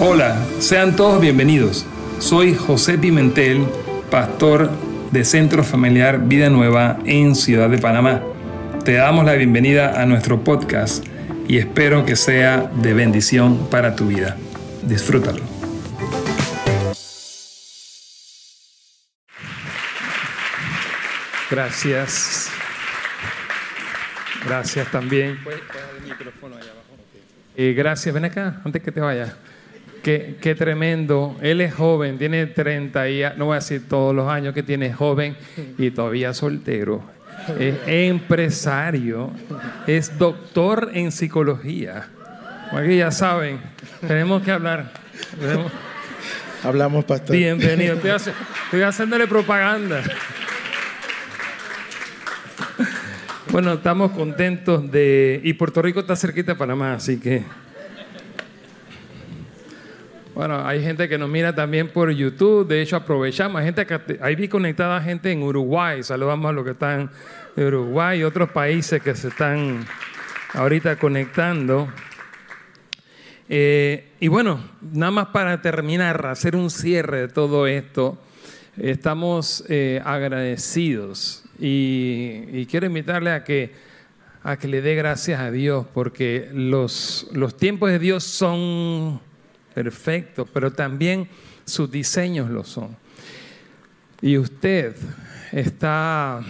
Hola, sean todos bienvenidos. Soy José Pimentel, pastor de Centro Familiar Vida Nueva en Ciudad de Panamá. Te damos la bienvenida a nuestro podcast y espero que sea de bendición para tu vida. Disfrútalo. Gracias. Gracias también. Eh, gracias, ven acá, antes que te vayas. Qué, qué, tremendo. Él es joven, tiene 30 y no voy a decir todos los años que tiene joven y todavía soltero. Es empresario, es doctor en psicología. Aquí ya saben, tenemos que hablar. Hablamos, pastor. Bienvenido. Estoy, estoy haciéndole propaganda. Bueno, estamos contentos de... Y Puerto Rico está cerquita de Panamá, así que... Bueno, hay gente que nos mira también por YouTube, de hecho aprovechamos, ahí vi conectada gente en Uruguay, saludamos a los que están en Uruguay y otros países que se están ahorita conectando. Eh, y bueno, nada más para terminar, hacer un cierre de todo esto, estamos eh, agradecidos y, quiero invitarle a que, a que le dé gracias a Dios, porque los, los tiempos de Dios son perfectos, pero también sus diseños lo son. Y usted está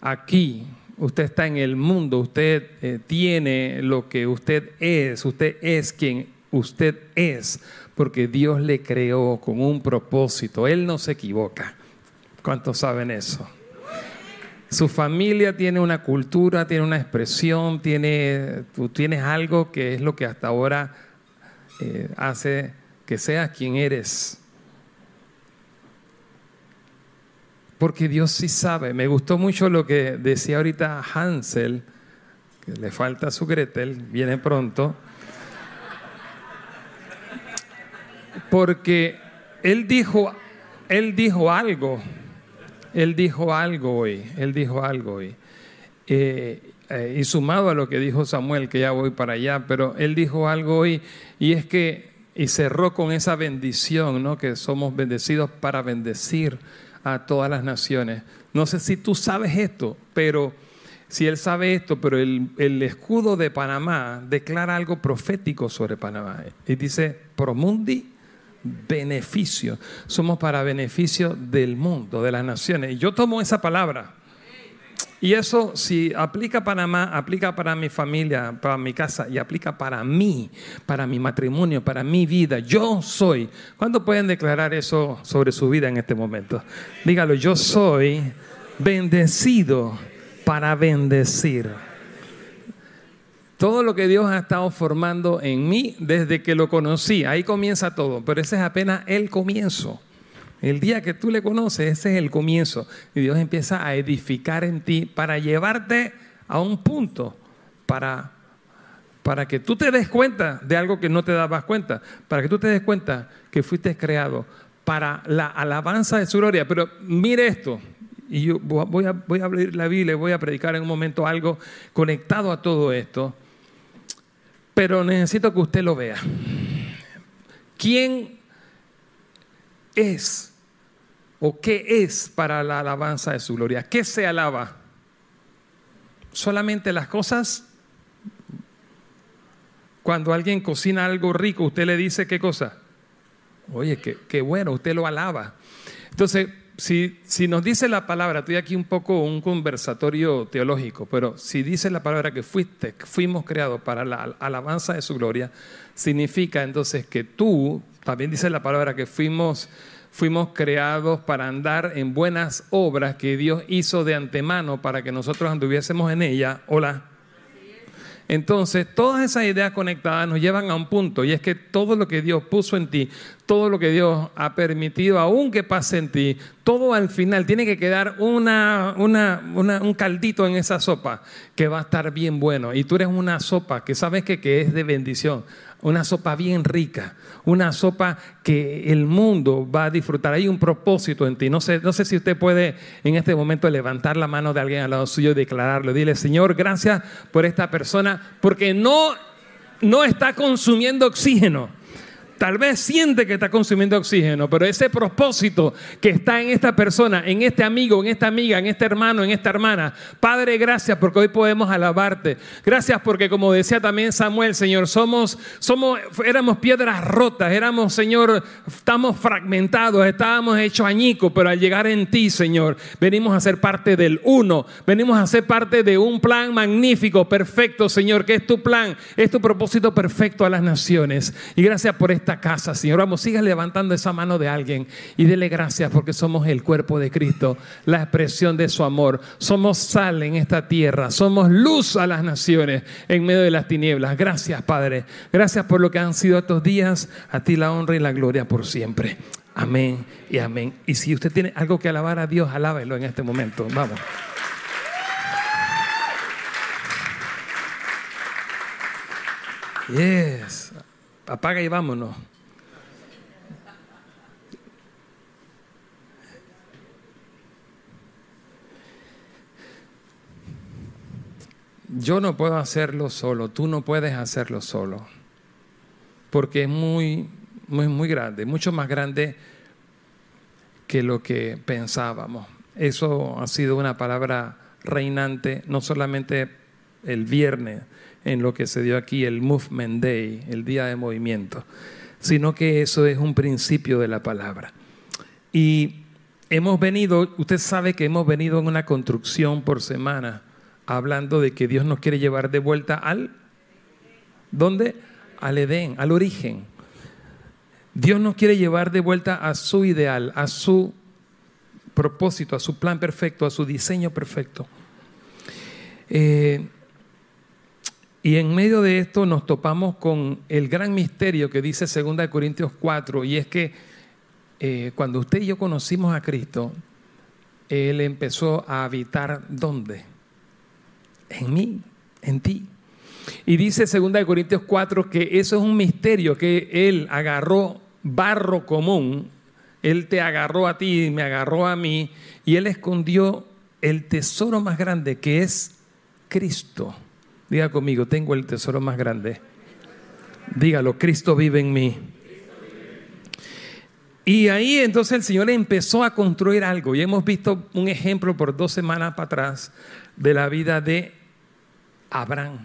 aquí, usted está en el mundo, usted eh, tiene lo que usted es, usted es quien usted es, porque Dios le creó con un propósito, Él no se equivoca. ¿Cuántos saben eso? Su familia tiene una cultura, tiene una expresión, tiene, tú tienes algo que es lo que hasta ahora eh, hace que seas quien eres. Porque Dios sí sabe. Me gustó mucho lo que decía ahorita Hansel, que le falta su Gretel, viene pronto. Porque él dijo, él dijo algo él dijo algo hoy, él dijo algo hoy. Eh, eh, y sumado a lo que dijo Samuel, que ya voy para allá, pero él dijo algo hoy y es que, y cerró con esa bendición, ¿no? Que somos bendecidos para bendecir a todas las naciones. No sé si tú sabes esto, pero si él sabe esto, pero el, el escudo de Panamá declara algo profético sobre Panamá. Y dice, promundi beneficio. Somos para beneficio del mundo, de las naciones. Y yo tomo esa palabra. Y eso, si aplica para Panamá, aplica para mi familia, para mi casa y aplica para mí, para mi matrimonio, para mi vida. Yo soy. ¿Cuándo pueden declarar eso sobre su vida en este momento? Dígalo, yo soy bendecido para bendecir todo lo que Dios ha estado formando en mí desde que lo conocí. Ahí comienza todo, pero ese es apenas el comienzo. El día que tú le conoces, ese es el comienzo. Y Dios empieza a edificar en ti para llevarte a un punto, para, para que tú te des cuenta de algo que no te dabas cuenta, para que tú te des cuenta que fuiste creado para la alabanza de su gloria. Pero mire esto, y yo voy a, voy a abrir la Biblia y voy a predicar en un momento algo conectado a todo esto. Pero necesito que usted lo vea. ¿Quién es o qué es para la alabanza de su gloria? ¿Qué se alaba? ¿Solamente las cosas? Cuando alguien cocina algo rico, usted le dice qué cosa. Oye, qué, bueno, usted lo alaba. Entonces, si, nos dice la palabra, estoy aquí un poco un conversatorio teológico, pero si dice la palabra que fuiste, fuimos creados para la alabanza de su gloria, significa entonces que tú, también dice la palabra que fuimos, fuimos creados para andar en buenas obras que Dios hizo de antemano para que nosotros anduviésemos en ella. Hola. Entonces, todas esas ideas conectadas nos llevan a un punto, y es que todo lo que Dios puso en ti, todo lo que Dios ha permitido, aún que pase en ti, todo al final tiene que quedar una, un caldito en esa sopa que va a estar bien bueno. Y tú eres una sopa que sabes que, que es de bendición una sopa bien rica, una sopa que el mundo va a disfrutar. Hay un propósito en ti. No sé, no sé si usted puede en este momento levantar la mano de alguien al lado suyo y declararlo. Dile, Señor, gracias por esta persona, porque no, no está consumiendo oxígeno. Tal vez siente que está consumiendo oxígeno, pero ese propósito que está en esta persona, en este amigo, en esta amiga, en este hermano, en esta hermana. Padre, gracias porque hoy podemos alabarte. Gracias porque como decía también Samuel, Señor, somos somos éramos piedras rotas, éramos, Señor, estamos fragmentados, estábamos hechos añicos, pero al llegar en ti, Señor, venimos a ser parte del uno, venimos a ser parte de un plan magnífico, perfecto, Señor, que es tu plan, es tu propósito perfecto a las naciones. Y gracias por esta casa, Señor. Vamos, siga levantando esa mano de alguien y dele gracias porque somos el cuerpo de Cristo, la expresión de su amor. Somos sal en esta tierra, somos luz a las naciones en medio de las tinieblas. Gracias, Padre. Gracias por lo que han sido estos días. A ti la honra y la gloria por siempre. Amén y amén. Y si usted tiene algo que alabar a Dios, alábelo en este momento. Vamos. Yes apaga y vámonos. Yo no puedo hacerlo solo, tú no puedes hacerlo solo, porque es muy, muy, muy grande, mucho más grande que lo que pensábamos. Eso ha sido una palabra reinante, no solamente el viernes, en lo que se dio aquí el Movement Day, el día de movimiento, sino que eso es un principio de la palabra. Y hemos venido, usted sabe que hemos venido en una construcción por semana hablando de que Dios nos quiere llevar de vuelta al, ¿dónde? Al Edén, al origen. Dios nos quiere llevar de vuelta a su ideal, a su propósito, a su plan perfecto, a su diseño perfecto. Eh, y en medio de esto nos topamos con el gran misterio que dice 2 Corintios 4, y es que eh, cuando usted y yo conocimos a Cristo, Él empezó a habitar ¿dónde? En mí, en ti. Y dice 2 Corintios 4 que eso es un misterio, que Él agarró barro común, Él te agarró a ti, me agarró a mí, y Él escondió el tesoro más grande que es Cristo. Diga conmigo, tengo el tesoro más grande. Dígalo, Cristo vive en mí. Y ahí entonces el Señor empezó a construir algo. Y hemos visto un ejemplo por dos semanas para atrás de la vida de Abraham.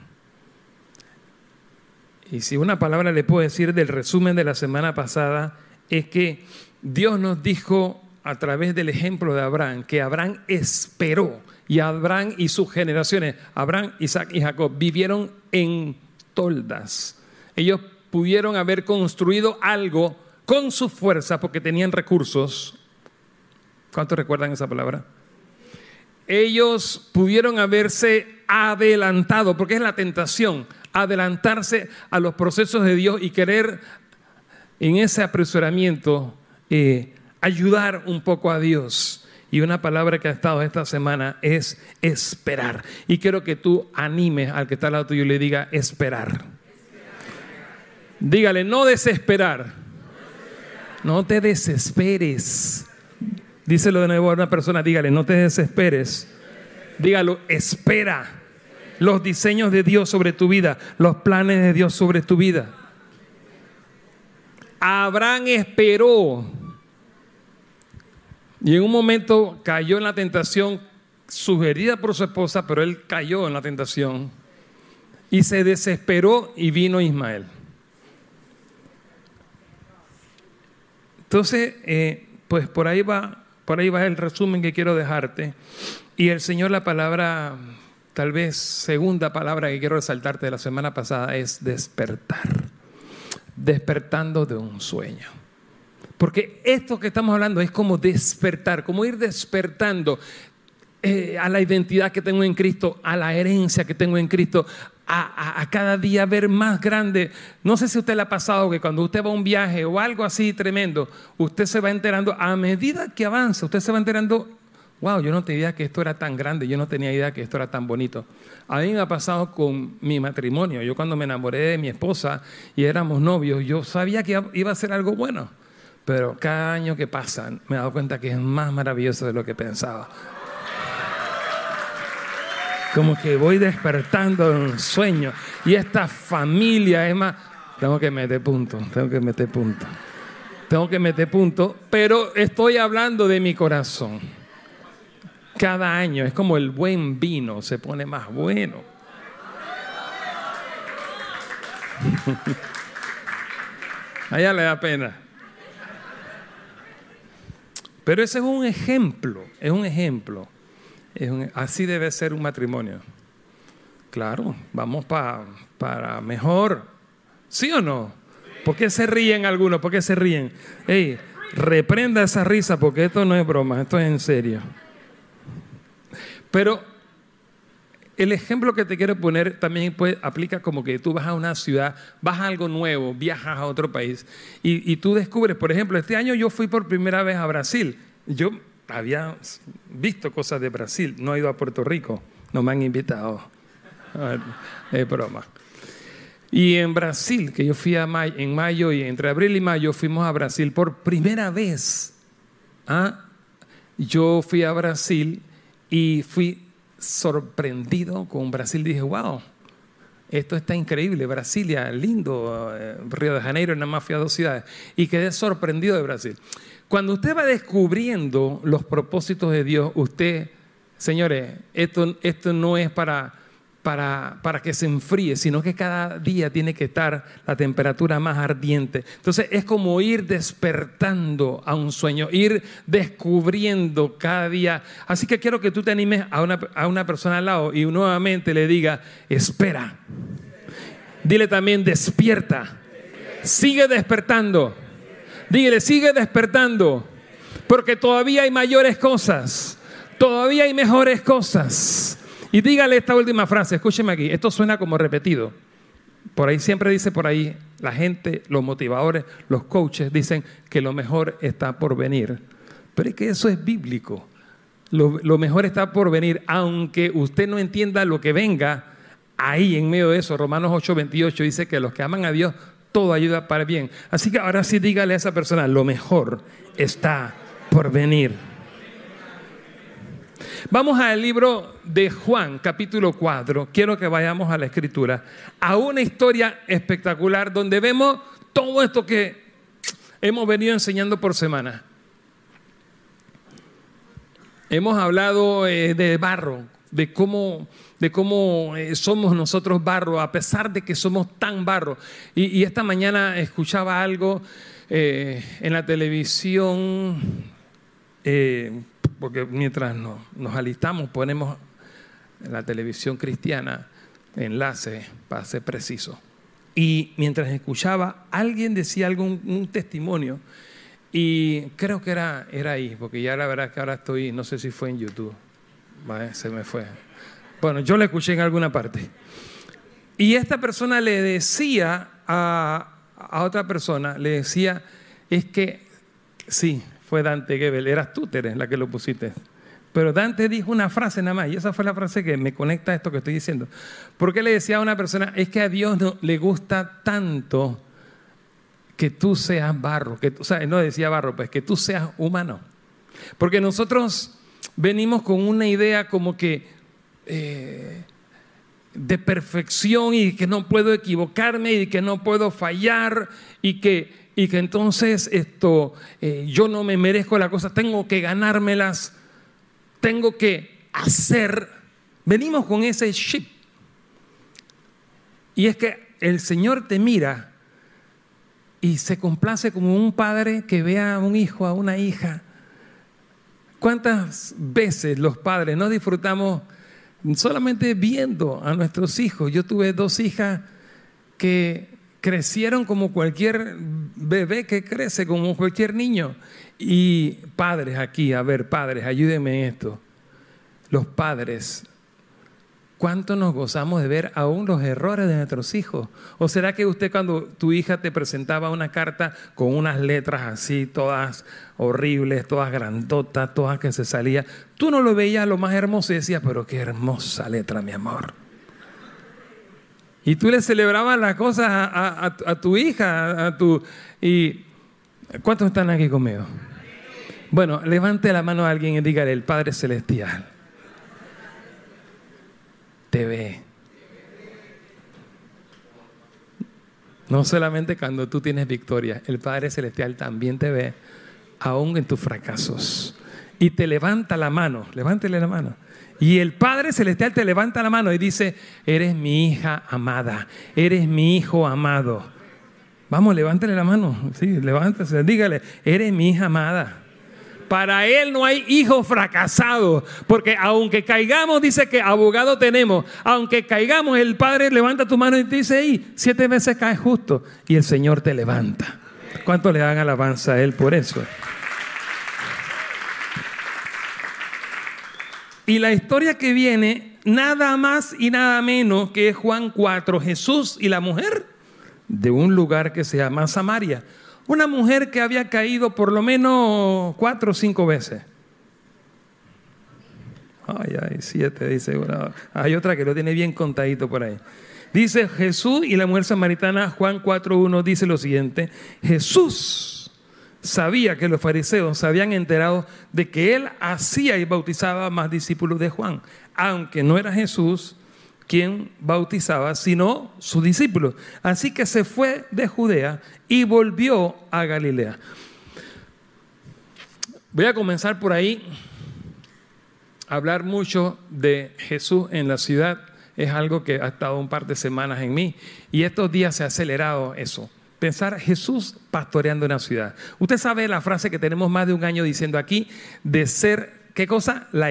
Y si una palabra le puedo decir del resumen de la semana pasada, es que Dios nos dijo a través del ejemplo de Abraham que Abraham esperó y Abraham y sus generaciones, Abraham, Isaac y Jacob, vivieron en toldas. Ellos pudieron haber construido algo con su fuerza porque tenían recursos. ¿Cuántos recuerdan esa palabra? Ellos pudieron haberse adelantado, porque es la tentación, adelantarse a los procesos de Dios y querer en ese apresuramiento eh, ayudar un poco a Dios. Y una palabra que ha estado esta semana es esperar. Y quiero que tú animes al que está al lado tuyo y le diga esperar. Dígale, no desesperar. No te desesperes. Díselo de nuevo a una persona, dígale, no te desesperes. Dígalo, espera los diseños de Dios sobre tu vida, los planes de Dios sobre tu vida. Abraham esperó y en un momento cayó en la tentación sugerida por su esposa, pero él cayó en la tentación y se desesperó y vino Ismael. Entonces, eh, pues por ahí va, por ahí va el resumen que quiero dejarte. Y el Señor, la palabra, tal vez segunda palabra que quiero resaltarte de la semana pasada es despertar. Despertando de un sueño. Porque esto que estamos hablando es como despertar, como ir despertando eh, a la identidad que tengo en Cristo, a la herencia que tengo en Cristo, a, cada día ver más grande. No sé si usted le ha pasado que cuando usted va a un viaje o algo así tremendo, usted se va enterando, a medida que avanza, usted se va enterando, wow, yo no tenía idea que esto era tan grande, yo no tenía idea que esto era tan bonito. A mí me ha pasado con mi matrimonio. Yo cuando me enamoré de mi esposa y éramos novios, yo sabía que iba a ser algo bueno. Pero cada año que pasa me he dado cuenta que es más maravilloso de lo que pensaba. Como que voy despertando en un sueño. Y esta familia es más... Tengo que meter punto, tengo que meter punto. Tengo que meter punto, pero estoy hablando de mi corazón. Cada año es como el buen vino, se pone más bueno. Allá le da pena. Pero ese es un ejemplo, es un ejemplo. así debe ser un matrimonio. Claro, vamos para mejor. ¿Sí o no? ¿Por qué se ríen algunos? ¿Por qué se ríen? Ey, reprenda esa risa porque esto no es broma, esto es en serio. Pero el ejemplo que te quiero poner también aplica como que tú vas a una ciudad, vas a algo nuevo, viajas a otro país y, tú descubres, por ejemplo, este año yo fui por primera vez a Brasil. Yo había visto cosas de Brasil, no he ido a Puerto Rico, no me han invitado. Es broma. Y en Brasil, que yo fui en mayo y entre abril y mayo fuimos a Brasil por primera vez. ¿ah? Yo fui a Brasil y fui sorprendido con Brasil. Dije, wow, esto está increíble. Brasilia, lindo. Eh, Río de Janeiro, nada más fui a dos ciudades. Y quedé sorprendido de Brasil. Cuando usted va descubriendo los propósitos de Dios, usted, señores, esto, esto no es para para, para, que se enfríe, sino que cada día tiene que estar la temperatura más ardiente. Entonces es como ir despertando a un sueño, ir descubriendo cada día. Así que quiero que tú te animes a una, a una persona al lado y nuevamente le diga, espera. Dile también, despierta. Sigue despertando. Dígale, sigue despertando. Porque todavía hay mayores cosas. Todavía hay mejores cosas. Y dígale esta última frase, escúcheme aquí, esto suena como repetido. Por ahí siempre dice por ahí, la gente, los motivadores, los coaches dicen que lo mejor está por venir. Pero es que eso es bíblico. Lo, mejor está por venir, aunque usted no entienda lo que venga, ahí en medio de eso, Romanos 8:28 dice que los que aman a Dios, todo ayuda para bien. Así que ahora sí dígale a esa persona, lo mejor está por venir. Vamos al libro de Juan, capítulo 4. Quiero que vayamos a la escritura, a una historia espectacular donde vemos todo esto que hemos venido enseñando por semana. Hemos hablado eh, de barro, de cómo, de cómo eh, somos nosotros barro, a pesar de que somos tan barro. Y, esta mañana escuchaba algo eh, en la televisión porque mientras nos, alistamos ponemos en la televisión cristiana enlace para ser preciso. Y mientras escuchaba, alguien decía algún un, testimonio y creo que era, era ahí, porque ya la verdad que ahora estoy, no sé si fue en YouTube, se me fue. Bueno, yo lo escuché en alguna parte. Y esta persona le decía a, a otra persona, le decía, es que sí, fue Dante Gebel. Eras tú, Tere, la que lo pusiste. Pero Dante dijo una frase nada más, y esa fue la frase que me conecta a esto que estoy diciendo. Porque le decía a una persona, es que a Dios no, le gusta tanto que tú seas barro, que, o sea, no decía barro, pues que tú seas humano. Porque nosotros venimos con una idea como que eh, de perfección y que no puedo equivocarme y que no puedo fallar y que y que entonces esto, eh, yo no me merezco la cosa, tengo que ganármelas, tengo que hacer. Venimos con ese chip. Y es que el Señor te mira y se complace como un padre que vea a un hijo, a una hija. ¿Cuántas veces los padres no disfrutamos solamente viendo a nuestros hijos? Yo tuve dos hijas que crecieron como cualquier bebé que crece, como cualquier niño. Y padres aquí, a ver, padres, ayúdenme en esto. Los padres, ¿cuánto nos gozamos de ver aún los errores de nuestros hijos? ¿O será que usted cuando tu hija te presentaba una carta con unas letras así, todas horribles, todas grandotas, todas que se salían, tú no lo veías lo más hermoso y decías, pero qué hermosa letra, mi amor? Y tú le celebrabas las cosas a, tu hija, a tu... Y, ¿Cuántos están aquí conmigo? Bueno, levante la mano a alguien y dígale, el Padre Celestial te ve. No solamente cuando tú tienes victoria, el Padre Celestial también te ve, aún en tus fracasos. Y te levanta la mano, levántele la mano. Y el Padre Celestial te levanta la mano y dice, eres mi hija amada, eres mi hijo amado. Vamos, levántele la mano, sí, levántese, dígale, eres mi hija amada. Para Él no hay hijo fracasado, porque aunque caigamos, dice que abogado tenemos, aunque caigamos, el Padre levanta tu mano y te dice, y siete veces caes justo, y el Señor te levanta. ¿Cuánto le dan alabanza a Él por eso? Y la historia que viene, nada más y nada menos que Juan 4, Jesús y la mujer de un lugar que se llama Samaria. Una mujer que había caído por lo menos cuatro o cinco veces. Ay, ay, siete, dice. hay otra que lo tiene bien contadito por ahí. Dice Jesús y la mujer samaritana, Juan 4.1 dice lo siguiente, Jesús sabía que los fariseos se habían enterado de que él hacía y bautizaba más discípulos de Juan, aunque no era Jesús quien bautizaba, sino sus discípulos. Así que se fue de Judea y volvió a Galilea. Voy a comenzar por ahí. Hablar mucho de Jesús en la ciudad es algo que ha estado un par de semanas en mí y estos días se ha acelerado eso. Pensar Jesús pastoreando una ciudad. Usted sabe la frase que tenemos más de un año diciendo aquí de ser, ¿qué cosa? La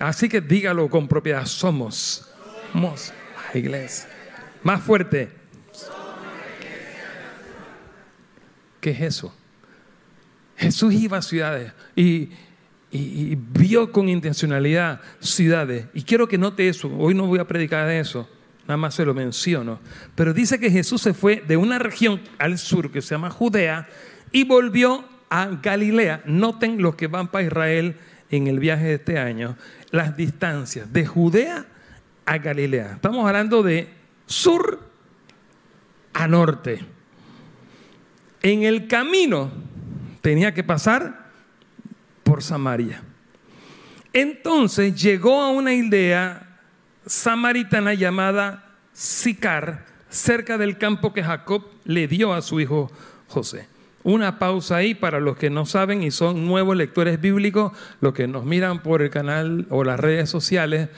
Así que dígalo con propiedad, somos, somos la iglesia. Más fuerte. ¿Qué es eso? Jesús iba a ciudades y, y, vio con intencionalidad ciudades. Y quiero que note eso. Hoy no voy a predicar de eso, nada más se lo menciono. Pero dice que Jesús se fue de una región al sur que se llama Judea y volvió a Galilea. Noten los que van para Israel en el viaje de este año las distancias de Judea a Galilea. Estamos hablando de sur a norte. En el camino tenía que pasar por Samaria. Entonces llegó a una aldea samaritana llamada Sicar, cerca del campo que Jacob le dio a su hijo José. Una pausa ahí para los que no saben y son nuevos lectores bíblicos, los que nos miran por el canal o las redes sociales.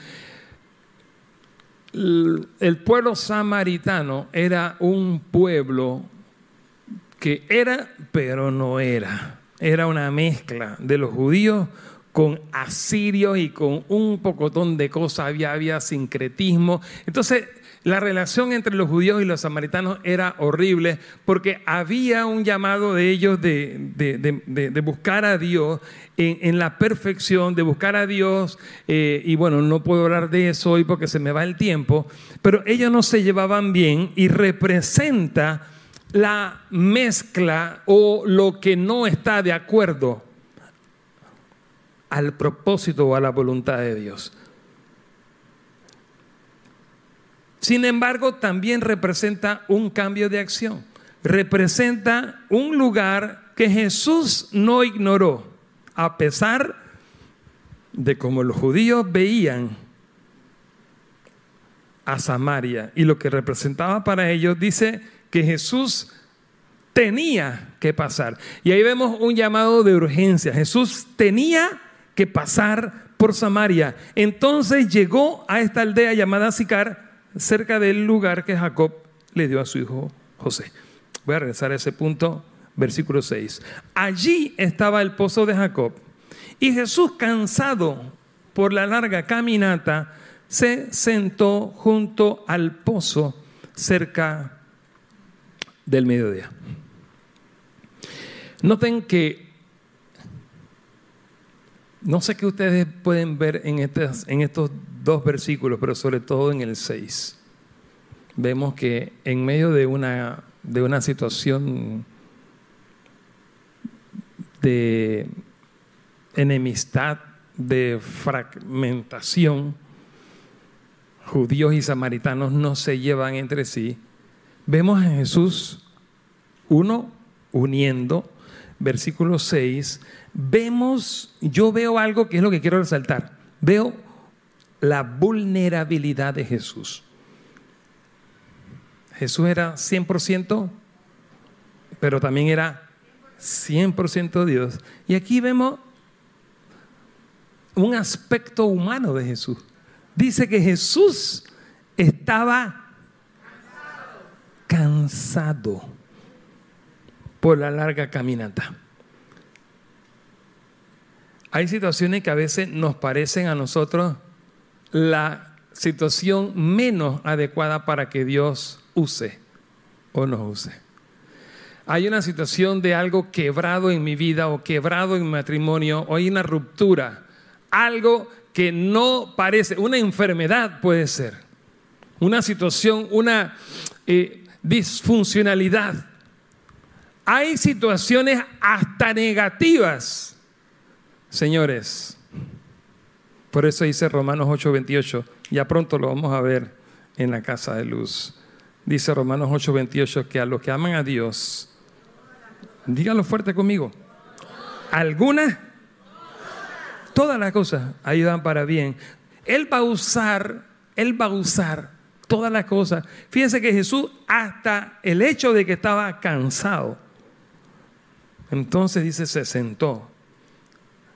El pueblo samaritano era un pueblo que era, pero no era. Era una mezcla de los judíos con asirios y con un pocotón de cosas. Había, había sincretismo. Entonces, la relación entre los judíos y los samaritanos era horrible porque había un llamado de ellos de, buscar a Dios en, la perfección, de buscar a Dios, eh, y bueno, no puedo hablar de eso hoy porque se me va el tiempo, pero ellos no se llevaban bien y representa la mezcla o lo que no está de acuerdo al propósito o a la voluntad de Dios. Sin embargo, también representa un cambio de acción. Representa un lugar que Jesús no ignoró, a pesar de cómo los judíos veían a Samaria y lo que representaba para ellos, dice que Jesús tenía que pasar. Y ahí vemos un llamado de urgencia. Jesús tenía que pasar por Samaria. Entonces llegó a esta aldea llamada Sicar cerca del lugar que Jacob le dio a su hijo José. Voy a regresar a ese punto, versículo 6. Allí estaba el pozo de Jacob y Jesús, cansado por la larga caminata, se sentó junto al pozo cerca del mediodía. Noten que no sé qué ustedes pueden ver en, estos dos versículos, pero sobre todo en el 6. Vemos que en medio de una, de una situación de enemistad, de fragmentación, judíos y samaritanos no se llevan entre sí. Vemos a Jesús, uno, uniendo, versículo 6, vemos, yo veo algo que es lo que quiero resaltar, veo la vulnerabilidad de Jesús. Jesús era 100%, pero también era 100% Dios. Y aquí vemos un aspecto humano de Jesús. Dice que Jesús estaba cansado por la larga caminata. Hay situaciones que a veces nos parecen a nosotros la situación menos adecuada para que Dios use o nos use. Hay una situación de algo quebrado en mi vida o quebrado en mi matrimonio o hay una ruptura, algo que no parece, una enfermedad puede ser, una situación, una eh, disfuncionalidad. Hay situaciones hasta negativas, señores. Por eso dice Romanos 8:28, ya pronto lo vamos a ver en la casa de luz. Dice Romanos 8:28 que a los que aman a Dios, dígalo fuerte conmigo, algunas, todas las cosas ayudan para bien. Él va a usar, Él va a usar todas las cosas. Fíjense que Jesús, hasta el hecho de que estaba cansado, entonces dice, se sentó.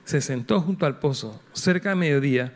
Se sentó junto al pozo, cerca de mediodía.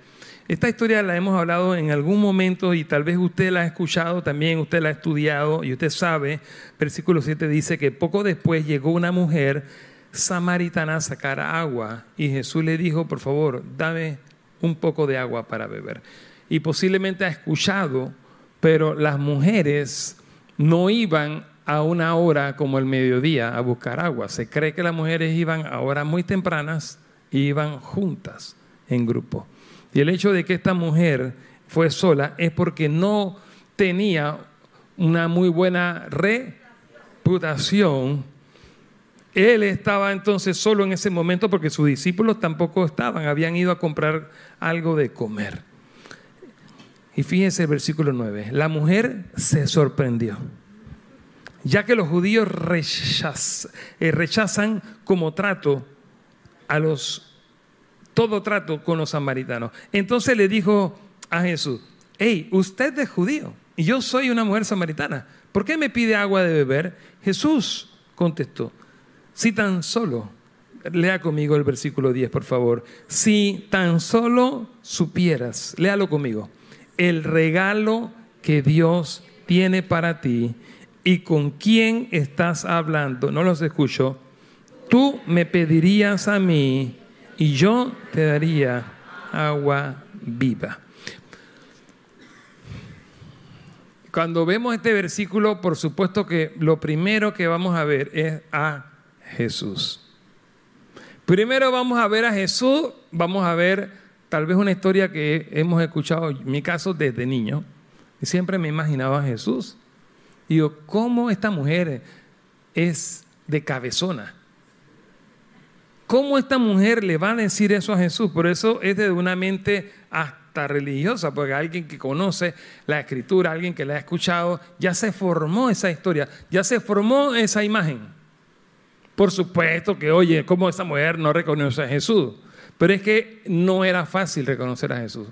Esta historia la hemos hablado en algún momento y tal vez usted la ha escuchado también, usted la ha estudiado y usted sabe, versículo 7 dice que poco después llegó una mujer samaritana a sacar agua y Jesús le dijo, por favor, dame un poco de agua para beber. Y posiblemente ha escuchado, pero las mujeres no iban a una hora como el mediodía a buscar agua. Se cree que las mujeres iban a horas muy tempranas y iban juntas en grupo. Y el hecho de que esta mujer fue sola es porque no tenía una muy buena reputación. Él estaba entonces solo en ese momento porque sus discípulos tampoco estaban, habían ido a comprar algo de comer. Y fíjense el versículo 9, la mujer se sorprendió ya que los judíos eh, rechazan como trato a los todo trato con los samaritanos. Entonces le dijo a Jesús, hey, usted es judío y yo soy una mujer samaritana. ¿Por qué me pide agua de beber? Jesús contestó, si tan solo, lea conmigo el versículo 10, por favor, si tan solo supieras, léalo conmigo, el regalo que Dios tiene para ti y con quién estás hablando, no los escucho, tú me pedirías a mí y yo te daría agua viva. Cuando vemos este versículo, por supuesto que lo primero que vamos a ver es a Jesús. Primero vamos a ver a Jesús, vamos a ver tal vez una historia que hemos escuchado, en mi caso desde niño, siempre me imaginaba a Jesús digo, ¿cómo esta mujer es de cabezona? ¿Cómo esta mujer le va a decir eso a Jesús? Por eso es de una mente hasta religiosa, porque alguien que conoce la escritura, alguien que la ha escuchado, ya se formó esa historia, ya se formó esa imagen. Por supuesto que, oye, ¿cómo esta mujer no reconoce a Jesús? Pero es que no era fácil reconocer a Jesús.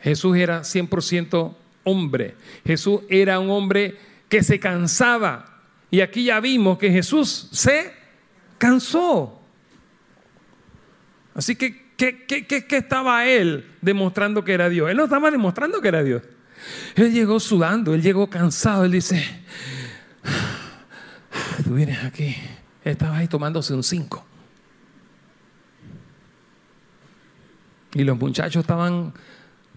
Jesús era 100% hombre. Jesús era un hombre que se cansaba. Y aquí ya vimos que Jesús se cansó. Así que, ¿qué, qué, estaba él demostrando que era Dios? Él no estaba demostrando que era Dios. Él llegó sudando, él llegó cansado, él dice, tú vienes aquí, estaba ahí tomándose un cinco. Y los muchachos estaban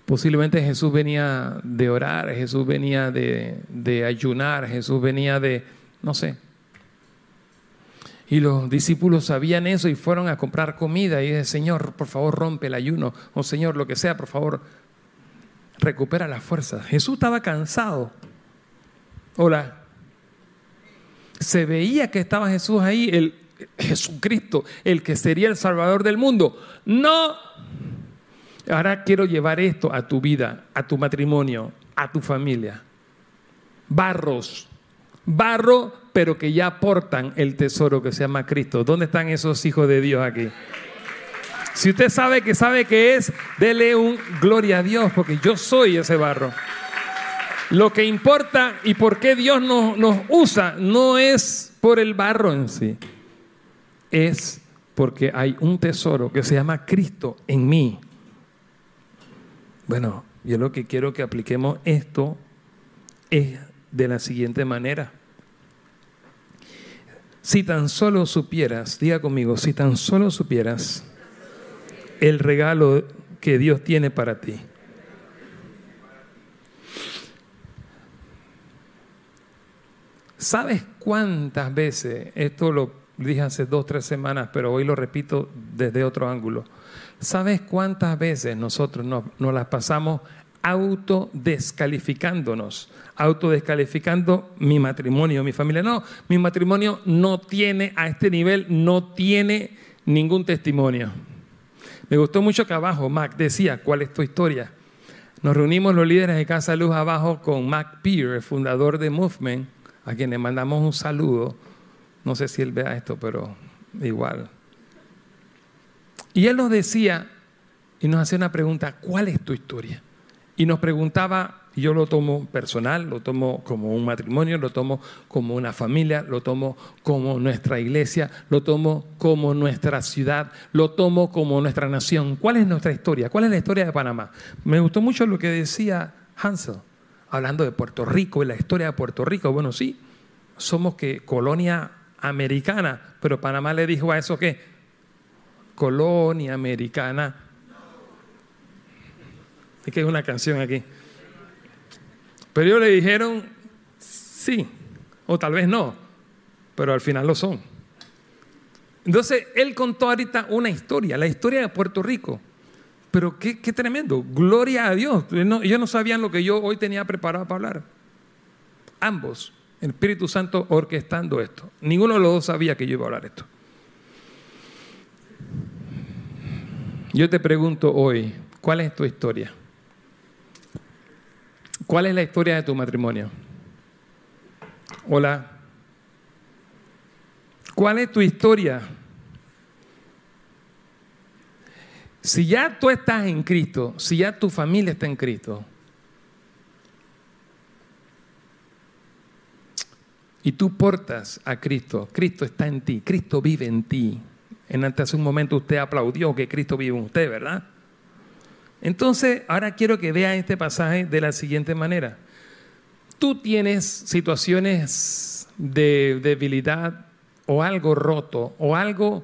Posiblemente Jesús venía de orar, Jesús venía de, ayunar, Jesús venía de, no sé. Y los discípulos sabían eso y fueron a comprar comida y dije, Señor, por favor, rompe el ayuno. O Señor, lo que sea, por favor, recupera la fuerza. Jesús estaba cansado. Hola. Se veía que estaba Jesús ahí, el Jesucristo, el que sería el Salvador del mundo. No Ahora quiero llevar esto a tu vida, a tu matrimonio, a tu familia. Barros, barro, pero que ya aportan el tesoro que se llama Cristo. ¿Dónde están esos hijos de Dios aquí? Si usted sabe que sabe que es, dele un gloria a Dios, porque yo soy ese barro. Lo que importa y por qué Dios nos, nos usa no es por el barro en sí, es porque hay un tesoro que se llama Cristo en mí. Bueno, yo lo que quiero que apliquemos esto es de la siguiente manera. Si tan solo supieras, diga conmigo, si tan solo supieras el regalo que Dios tiene para ti. ¿Sabes cuántas veces, esto lo dije hace dos, tres semanas, pero hoy lo repito desde otro ángulo, ¿sabes cuántas veces nosotros nos, las pasamos autodescalificándonos, autodescalificando mi matrimonio, mi familia? No, mi matrimonio no tiene a este nivel, no tiene ningún testimonio. Me gustó mucho que abajo Mac decía, ¿cuál es tu historia? Nos reunimos los líderes de Casa Luz abajo con Mac Peer, el fundador de Movement, a quien le mandamos un saludo. No sé si él vea esto, pero igual. Y él nos decía y nos hacía una pregunta, ¿cuál es tu historia? Y nos preguntaba, yo lo tomo personal, lo tomo como un matrimonio, lo tomo como una familia, lo tomo como nuestra iglesia, lo tomo como nuestra ciudad, lo tomo como nuestra nación. ¿Cuál es nuestra historia? ¿Cuál es la historia de Panamá? Me gustó mucho lo que decía Hansel hablando de Puerto Rico y la historia de Puerto Rico. Bueno, sí, somos que colonia americana, pero Panamá le dijo a eso que colonia americana. Es que hay una canción aquí. Pero ellos le dijeron sí, o tal vez no, pero al final lo son. Entonces, él contó ahorita una historia, la historia de Puerto Rico. Pero qué, tremendo, gloria a Dios. Ellos no sabían lo que yo hoy tenía preparado para hablar. Ambos, el Espíritu Santo orquestando esto. Ninguno de los dos sabía que yo iba a hablar esto. Yo te pregunto hoy, ¿cuál es tu historia? ¿Cuál es la historia de tu matrimonio? Hola. ¿Cuál es tu historia? Si ya tú estás en Cristo, si ya tu familia está en Cristo, y tú portas a Cristo, Cristo está en ti, Cristo vive en ti. En hace un momento usted aplaudió que Cristo vive en usted, ¿verdad? Entonces, ahora quiero que vea este pasaje de la siguiente manera. Tú tienes situaciones de debilidad o algo roto o algo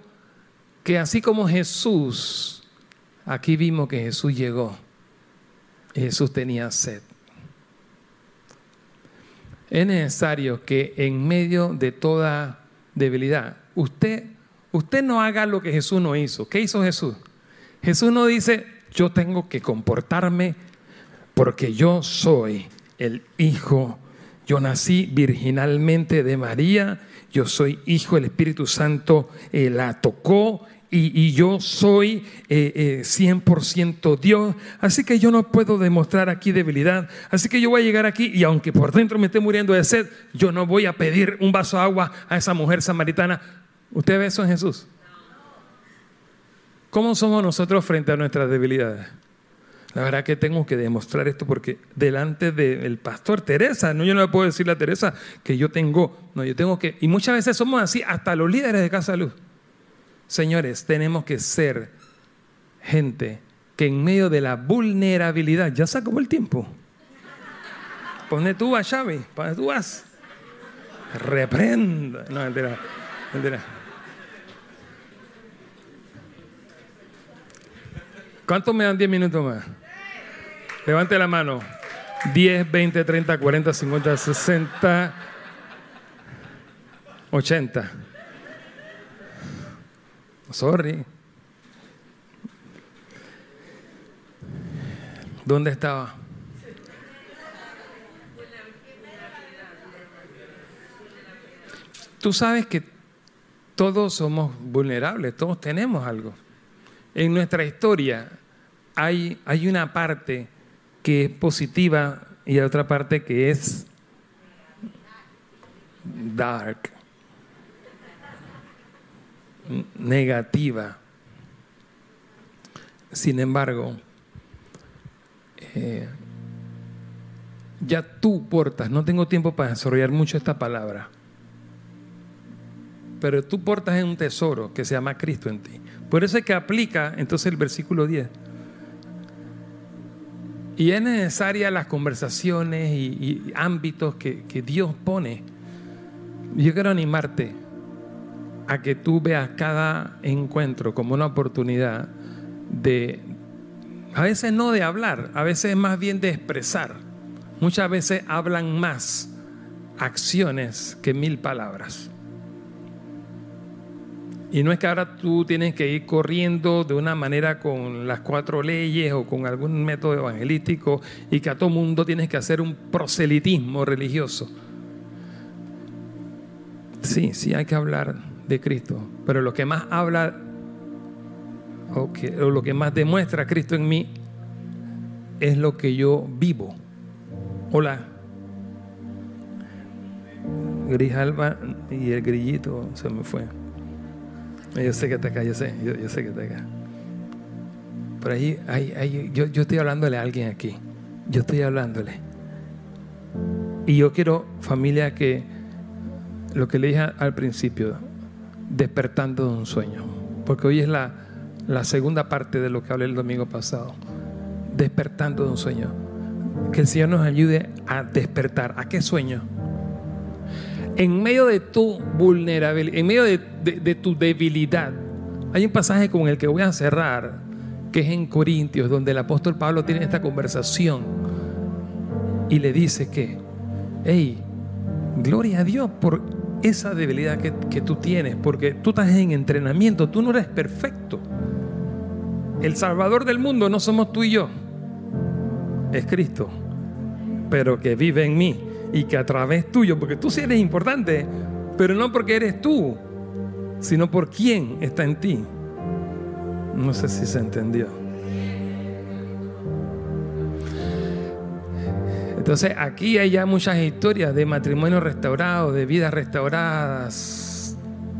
que así como Jesús Aquí vimos que Jesús llegó. Jesús tenía sed. Es necesario que en medio de toda debilidad, usted, usted no haga lo que Jesús no hizo. ¿Qué hizo Jesús? Jesús no dice, yo tengo que comportarme porque yo soy el Hijo. Yo nací virginalmente de María, yo soy hijo, el Espíritu Santo eh, la tocó y, yo soy 100% eh, eh, Dios, así que yo no puedo demostrar aquí debilidad, así que yo voy a llegar aquí y aunque por dentro me esté muriendo de sed, yo no voy a pedir un vaso de agua a esa mujer samaritana. ¿Usted ve eso en Jesús? ¿Cómo somos nosotros frente a nuestras debilidades? La verdad que tengo que demostrar esto porque delante del pastor Teresa, no yo no le puedo decirle a Teresa que yo tengo, no, yo tengo que, y muchas veces somos así, hasta los líderes de Casa Luz. Señores, tenemos que ser gente que en medio de la vulnerabilidad, ya se el tiempo. ¿Dónde tú vas, Xavi? ¿Para dónde tú vas? Reprenda. No, mentira, mentira. ¿Cuántos me dan 10 minutos más? Levante la mano. 10, 20, 30, 40, 50, 60, 80. Sorry. ¿Dónde estaba? Tú sabes que todos somos vulnerables, todos tenemos algo. En nuestra historia hay, hay una parte que es positiva y otra parte que es dark negativa. Sin embargo, eh, ya tú portas, no tengo tiempo para desarrollar mucho esta palabra, pero tú portas un tesoro que se llama Cristo en ti. Por eso es que aplica entonces el versículo 10. Y es necesaria las conversaciones y, ámbitos que, que Dios pone. Yo quiero animarte a que tú veas cada encuentro como una oportunidad de, a veces no de hablar, a veces más bien de expresar. Muchas veces hablan más acciones que mil palabras. Y no es que ahora tú tienes que ir corriendo de una manera con las cuatro leyes o con algún método evangelístico y que a todo mundo tienes que hacer un proselitismo religioso. Sí, sí hay que hablar de Cristo, pero lo que más habla o, lo que más demuestra Cristo en mí es lo que yo vivo. Hola. Grijalba y el grillito se me fue. Yo sé que está acá, yo sé, yo, sé que está acá. Por ahí, ahí, yo, yo estoy hablándole a alguien aquí. Yo estoy hablándole. Y yo quiero, familia, que lo que le dije al principio, despertando de un sueño. Porque hoy es la, la segunda parte de lo que hablé el domingo pasado. Despertando de un sueño. Que el Señor nos ayude a despertar. ¿A qué sueño? En medio de tu vulnerabilidad, en medio de, tu debilidad, hay un pasaje con el que voy a cerrar, que es en Corintios, donde el apóstol Pablo tiene esta conversación y le dice que, hey, gloria a Dios por esa debilidad que, que tú tienes, porque tú estás en entrenamiento, tú no eres perfecto. El Salvador del mundo no somos tú y yo, es Cristo, pero que vive en mí y que a través tuyo, porque tú sí eres importante, pero no porque eres tú, sino por quién está en ti. No sé si se entendió. Entonces aquí hay ya muchas historias de matrimonio restaurado, de vidas restauradas,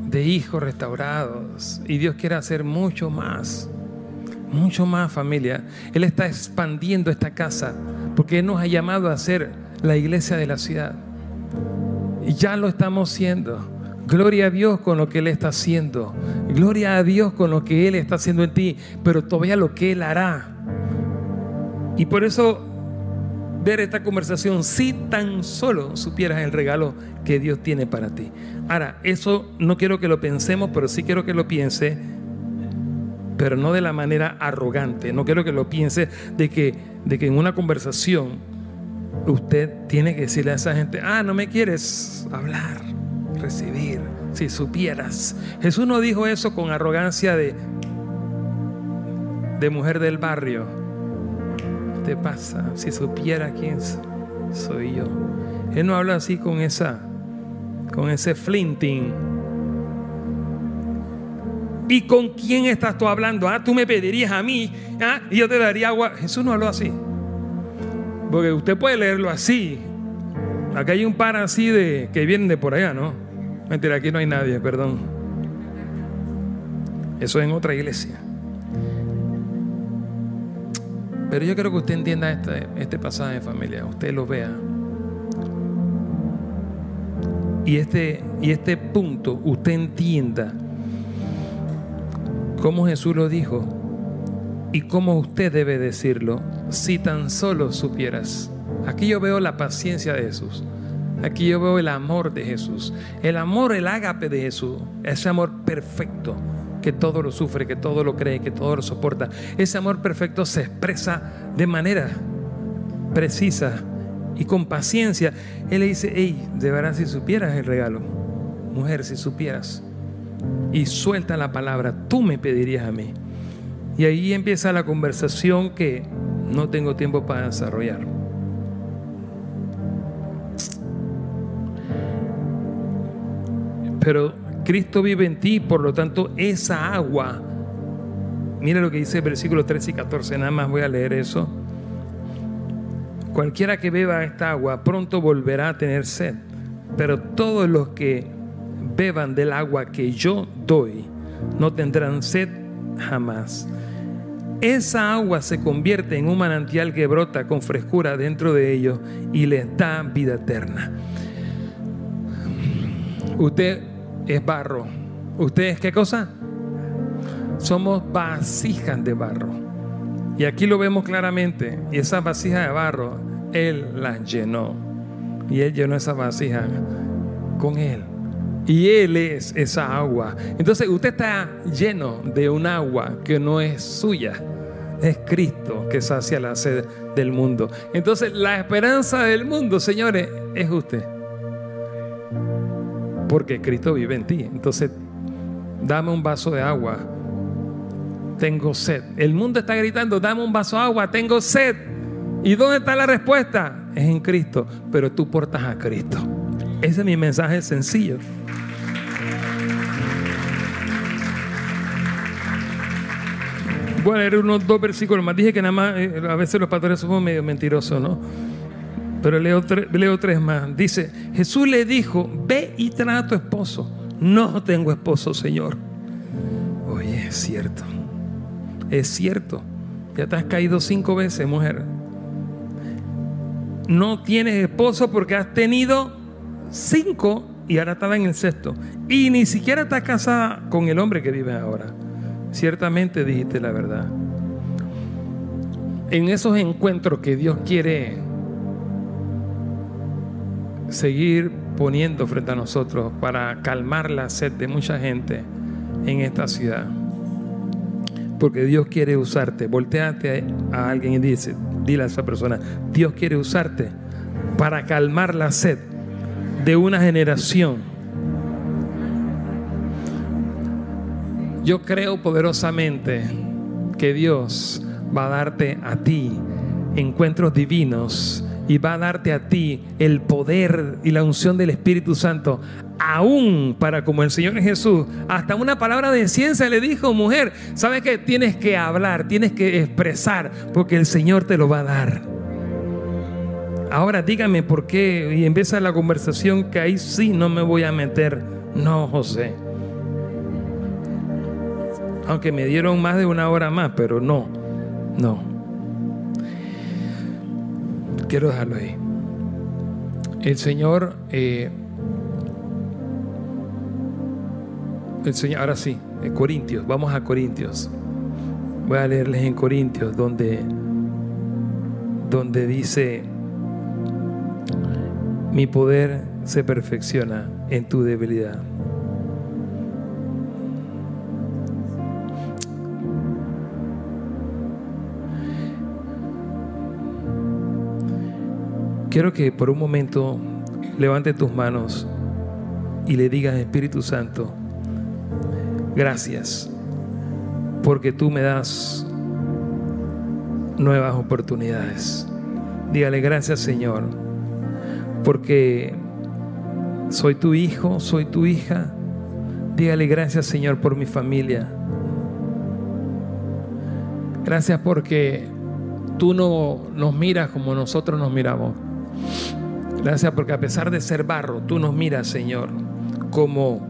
de hijos restaurados. Y Dios quiere hacer mucho más, mucho más familia. Él está expandiendo esta casa porque Él nos ha llamado a ser la iglesia de la ciudad. Y ya lo estamos haciendo. Gloria a Dios con lo que Él está haciendo. Gloria a Dios con lo que Él está haciendo en ti. Pero todavía lo que Él hará. Y por eso ver esta conversación si tan solo supieras el regalo que Dios tiene para ti. Ahora, eso no quiero que lo pensemos, pero sí quiero que lo piense, pero no de la manera arrogante. No quiero que lo piense de que, de que en una conversación usted tiene que decirle a esa gente, ah, no me quieres hablar, recibir, si supieras. Jesús no dijo eso con arrogancia de, de mujer del barrio. ¿Qué te pasa? Si supiera quién soy yo. Él no habla así con esa, con ese flinting. ¿Y con quién estás tú hablando? Ah, tú me pedirías a mí, ah, y yo te daría agua. Jesús no habló así. Porque usted puede leerlo así. Aquí hay un par así de que vienen de por allá, ¿no? Mentira, aquí no hay nadie, perdón. Eso es en otra iglesia. Pero yo quiero que usted entienda este, este pasaje, familia. Usted lo vea. Y este, y este punto, usted entienda cómo Jesús lo dijo y cómo usted debe decirlo si tan solo supieras. Aquí yo veo la paciencia de Jesús. Aquí yo veo el amor de Jesús. El amor, el ágape de Jesús. Ese amor perfecto que todo lo sufre, que todo lo cree, que todo lo soporta. Ese amor perfecto se expresa de manera precisa y con paciencia. Él le dice, hey, de verdad si supieras el regalo, mujer, si supieras, y suelta la palabra, tú me pedirías a mí. Y ahí empieza la conversación que no tengo tiempo para desarrollar. Pero Cristo vive en ti, por lo tanto esa agua, mira lo que dice el versículo 13 y 14, nada más voy a leer eso. Cualquiera que beba esta agua pronto volverá a tener sed, pero todos los que beban del agua que yo doy no tendrán sed jamás. Esa agua se convierte en un manantial que brota con frescura dentro de ellos y les da vida eterna. Usted es barro. ¿Usted es qué cosa? Somos vasijas de barro. Y aquí lo vemos claramente. Y esa vasija de barro, Él las llenó. Y Él llenó esa vasija con Él. Y Él es esa agua. Entonces usted está lleno de un agua que no es suya. Es Cristo que sacia la sed del mundo. Entonces la esperanza del mundo, señores, es usted. Porque Cristo vive en ti. Entonces, dame un vaso de agua. Tengo sed. El mundo está gritando, dame un vaso de agua, tengo sed. ¿Y dónde está la respuesta? Es en Cristo. Pero tú portas a Cristo. Ese es mi mensaje sencillo. Voy a unos dos versículos más. Dije que nada más, eh, a veces los pastores somos medio mentirosos, ¿no? Pero leo, leo tres más. Dice, Jesús le dijo, ve y trae a tu esposo. No tengo esposo, Señor. Oye, es cierto. Es cierto. Ya te has caído cinco veces, mujer. No tienes esposo porque has tenido cinco y ahora estaba en el sexto. Y ni siquiera estás casada con el hombre que vive ahora. Ciertamente dijiste la verdad. En esos encuentros que Dios quiere seguir poniendo frente a nosotros para calmar la sed de mucha gente en esta ciudad. Porque Dios quiere usarte. Volteate a alguien y dice, dile a esa persona, Dios quiere usarte para calmar la sed de una generación. Yo creo poderosamente que Dios va a darte a ti encuentros divinos y va a darte a ti el poder y la unción del Espíritu Santo, aún para como el Señor Jesús, hasta una palabra de ciencia le dijo, mujer, ¿sabes que Tienes que hablar, tienes que expresar, porque el Señor te lo va a dar. Ahora dígame por qué, y empieza la conversación que ahí sí no me voy a meter. No, José. Aunque me dieron más de una hora más, pero no, no quiero dejarlo ahí. El Señor, eh, el Señor, ahora sí, en Corintios, vamos a Corintios. Voy a leerles en Corintios donde, donde dice, mi poder se perfecciona en tu debilidad. Quiero que por un momento levante tus manos y le digas, Espíritu Santo, gracias, porque tú me das nuevas oportunidades. Dígale gracias, Señor, porque soy tu hijo, soy tu hija. Dígale gracias, Señor, por mi familia. Gracias porque tú no nos miras como nosotros nos miramos. Gracias porque a pesar de ser barro, tú nos miras, Señor, como,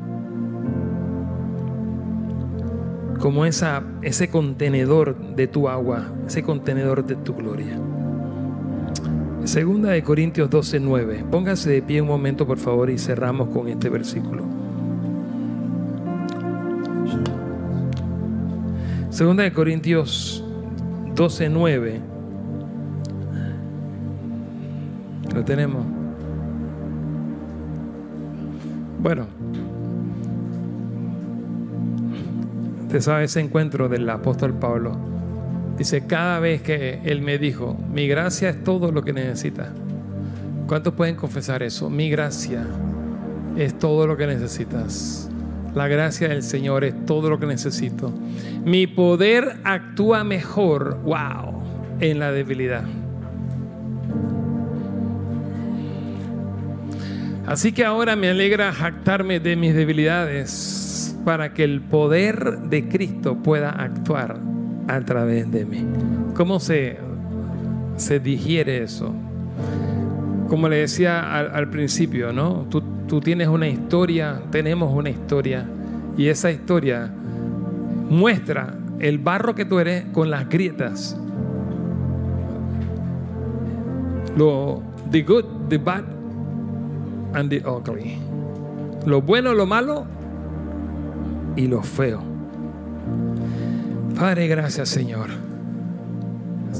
como esa, ese contenedor de tu agua, ese contenedor de tu gloria. Segunda de Corintios 12, 9. Póngase de pie un momento, por favor, y cerramos con este versículo. Segunda de Corintios 12, 9. Lo tenemos. Bueno, usted sabe ese encuentro del apóstol Pablo. Dice, cada vez que él me dijo, mi gracia es todo lo que necesitas. ¿Cuántos pueden confesar eso? Mi gracia es todo lo que necesitas. La gracia del Señor es todo lo que necesito. Mi poder actúa mejor, wow, en la debilidad. Así que ahora me alegra jactarme de mis debilidades para que el poder de Cristo pueda actuar a través de mí. ¿Cómo se, se digiere eso? Como le decía al, principio, ¿no? Tú, tú tienes una historia, tenemos una historia, y esa historia muestra el barro que tú eres con las grietas. Lo, the good, the bad, and the ugly. Lo bueno, lo malo y lo feo. Padre, gracias Señor.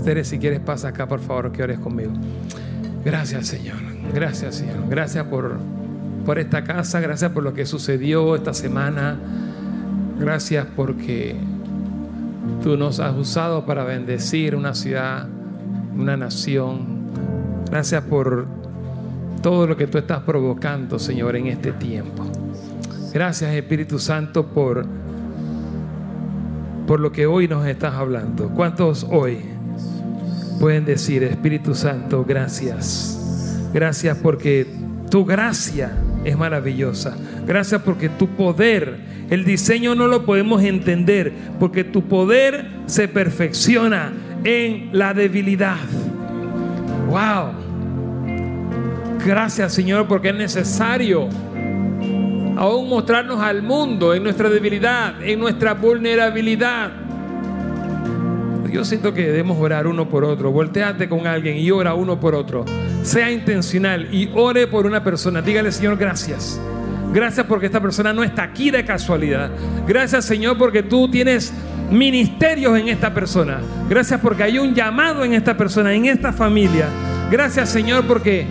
Tere, si quieres pasa acá, por favor, que ores conmigo. Gracias Señor. Gracias Señor. Gracias por, por esta casa. Gracias por lo que sucedió esta semana. Gracias porque tú nos has usado para bendecir una ciudad, una nación. Gracias por todo lo que tú estás provocando, Señor, en este tiempo. Gracias, Espíritu Santo, por, por lo que hoy nos estás hablando. ¿Cuántos hoy pueden decir, Espíritu Santo, gracias? Gracias porque tu gracia es maravillosa. Gracias porque tu poder, el diseño no lo podemos entender, porque tu poder se perfecciona en la debilidad. Wow. Gracias Señor porque es necesario aún mostrarnos al mundo en nuestra debilidad, en nuestra vulnerabilidad. Yo siento que debemos orar uno por otro. Volteate con alguien y ora uno por otro. Sea intencional y ore por una persona. Dígale, Señor, gracias. Gracias porque esta persona no está aquí de casualidad. Gracias, Señor, porque tú tienes ministerios en esta persona. Gracias porque hay un llamado en esta persona, en esta familia. Gracias, Señor, porque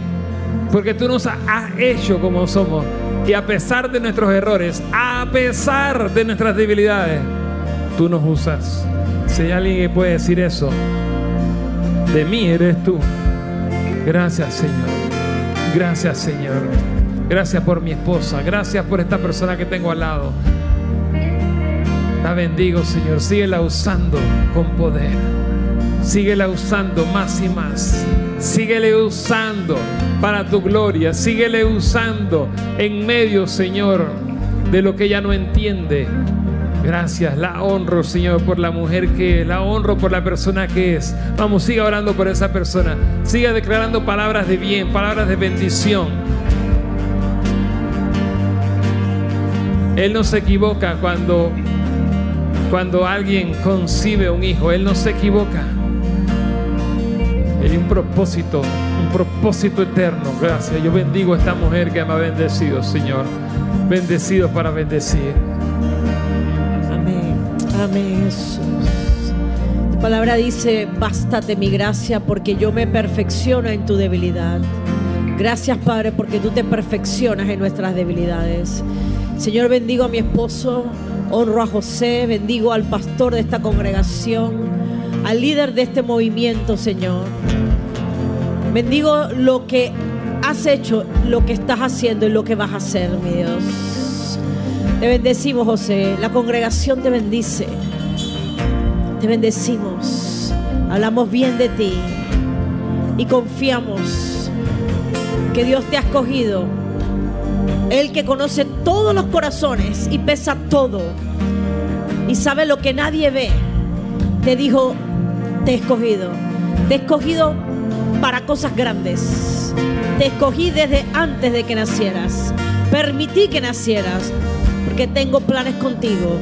porque tú nos has hecho como somos. Y a pesar de nuestros errores, a pesar de nuestras debilidades, tú nos usas. Si hay alguien que puede decir eso, de mí eres tú. Gracias Señor. Gracias Señor. Gracias por mi esposa. Gracias por esta persona que tengo al lado. La bendigo Señor. Síguela usando con poder. Síguela usando más y más. Síguele usando para tu gloria. Síguele usando en medio, Señor, de lo que ella no entiende. Gracias, la honro, Señor, por la mujer que es, la honro por la persona que es. Vamos, siga orando por esa persona. Siga declarando palabras de bien, palabras de bendición. Él no se equivoca cuando, cuando alguien concibe un hijo. Él no se equivoca. Hay un propósito, un propósito eterno. Gracias. Yo bendigo a esta mujer que me ha bendecido, Señor. Bendecido para bendecir. Amén. Amén, Jesús. Tu palabra dice, bástate mi gracia porque yo me perfecciono en tu debilidad. Gracias, Padre, porque tú te perfeccionas en nuestras debilidades. Señor, bendigo a mi esposo, honro a José, bendigo al pastor de esta congregación al líder de este movimiento, Señor. Bendigo lo que has hecho, lo que estás haciendo y lo que vas a hacer, mi Dios. Te bendecimos, José. La congregación te bendice. Te bendecimos. Hablamos bien de ti. Y confiamos que Dios te ha escogido. Él que conoce todos los corazones y pesa todo. Y sabe lo que nadie ve. Te dijo, te he escogido. Te he escogido para cosas grandes. Te escogí desde antes de que nacieras. Permití que nacieras porque tengo planes contigo.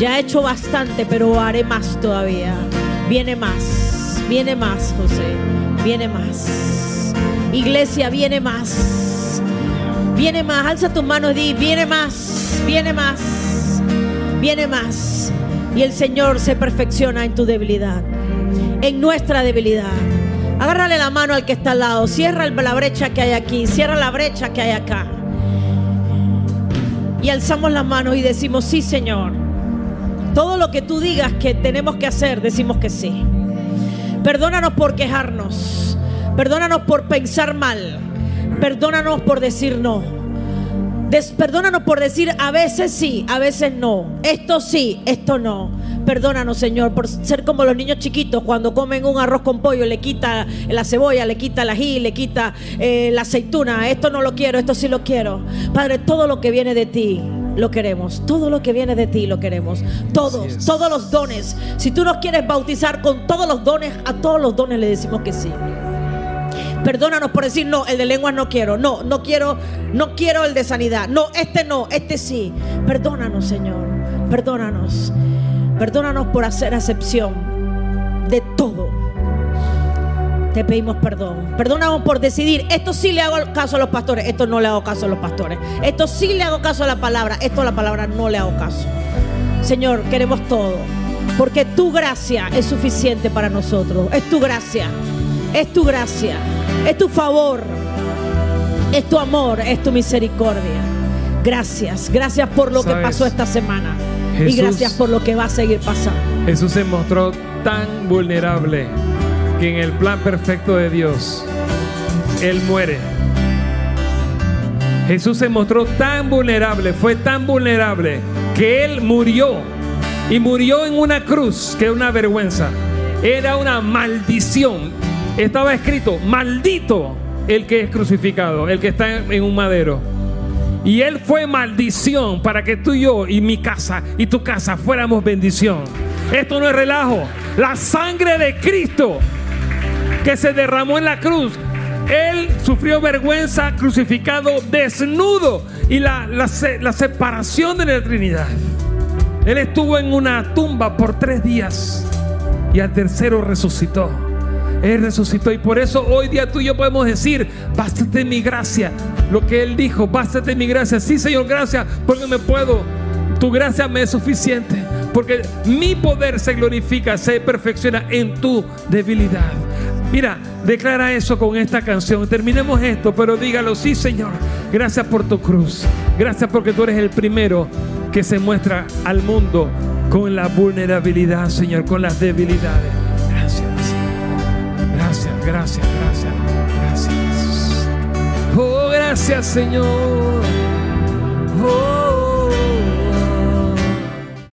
Ya he hecho bastante, pero haré más todavía. Viene más, viene más, José. Viene más. Iglesia, viene más. Viene más. Alza tus manos y di, viene más, viene más, viene más. Y el Señor se perfecciona en tu debilidad en nuestra debilidad. Agárrale la mano al que está al lado. Cierra la brecha que hay aquí. Cierra la brecha que hay acá. Y alzamos las manos y decimos, sí, Señor. Todo lo que tú digas que tenemos que hacer, decimos que sí. Perdónanos por quejarnos. Perdónanos por pensar mal. Perdónanos por decir no. perdónanos por decir a veces sí, a veces no. Esto sí, esto no. Perdónanos, Señor, por ser como los niños chiquitos cuando comen un arroz con pollo, le quita la cebolla, le quita el ají, le quita eh, la aceituna. Esto no lo quiero, esto sí lo quiero. Padre, todo lo que viene de ti lo queremos. Todo lo que viene de ti lo queremos. Todos, todos los dones. Si tú nos quieres bautizar con todos los dones, a todos los dones le decimos que sí. Perdónanos por decir no, el de lenguas no quiero. No, no quiero, no quiero el de sanidad. No, este no, este sí. Perdónanos, Señor. Perdónanos. Perdónanos por hacer acepción de todo. Te pedimos perdón. Perdónanos por decidir, esto sí le hago caso a los pastores, esto no le hago caso a los pastores. Esto sí le hago caso a la palabra, esto a la palabra no le hago caso. Señor, queremos todo. Porque tu gracia es suficiente para nosotros. Es tu gracia. Es tu gracia. Es tu favor. Es tu amor. Es tu misericordia. Gracias. Gracias por lo que pasó esta semana. Y gracias por lo que va a seguir pasando. Jesús se mostró tan vulnerable que en el plan perfecto de Dios, Él muere. Jesús se mostró tan vulnerable, fue tan vulnerable, que Él murió. Y murió en una cruz, que era una vergüenza. Era una maldición. Estaba escrito, maldito el que es crucificado, el que está en un madero. Y Él fue maldición para que tú y yo y mi casa y tu casa fuéramos bendición. Esto no es relajo. La sangre de Cristo que se derramó en la cruz. Él sufrió vergüenza crucificado desnudo y la, la la separación de la Trinidad. Él estuvo en una tumba por tres días y al tercero resucitó. Él resucitó y por eso hoy día tú y yo podemos decir, bástate mi gracia. Lo que Él dijo, bástate mi gracia. Sí, Señor, gracias porque me puedo. Tu gracia me es suficiente porque mi poder se glorifica, se perfecciona en tu debilidad. Mira, declara eso con esta canción. Terminemos esto, pero dígalo, sí Señor, gracias por tu cruz. Gracias porque tú eres el primero que se muestra al mundo con la vulnerabilidad, Señor, con las debilidades. Gracias. Gracias, gracias, gracias, Señor. Oh,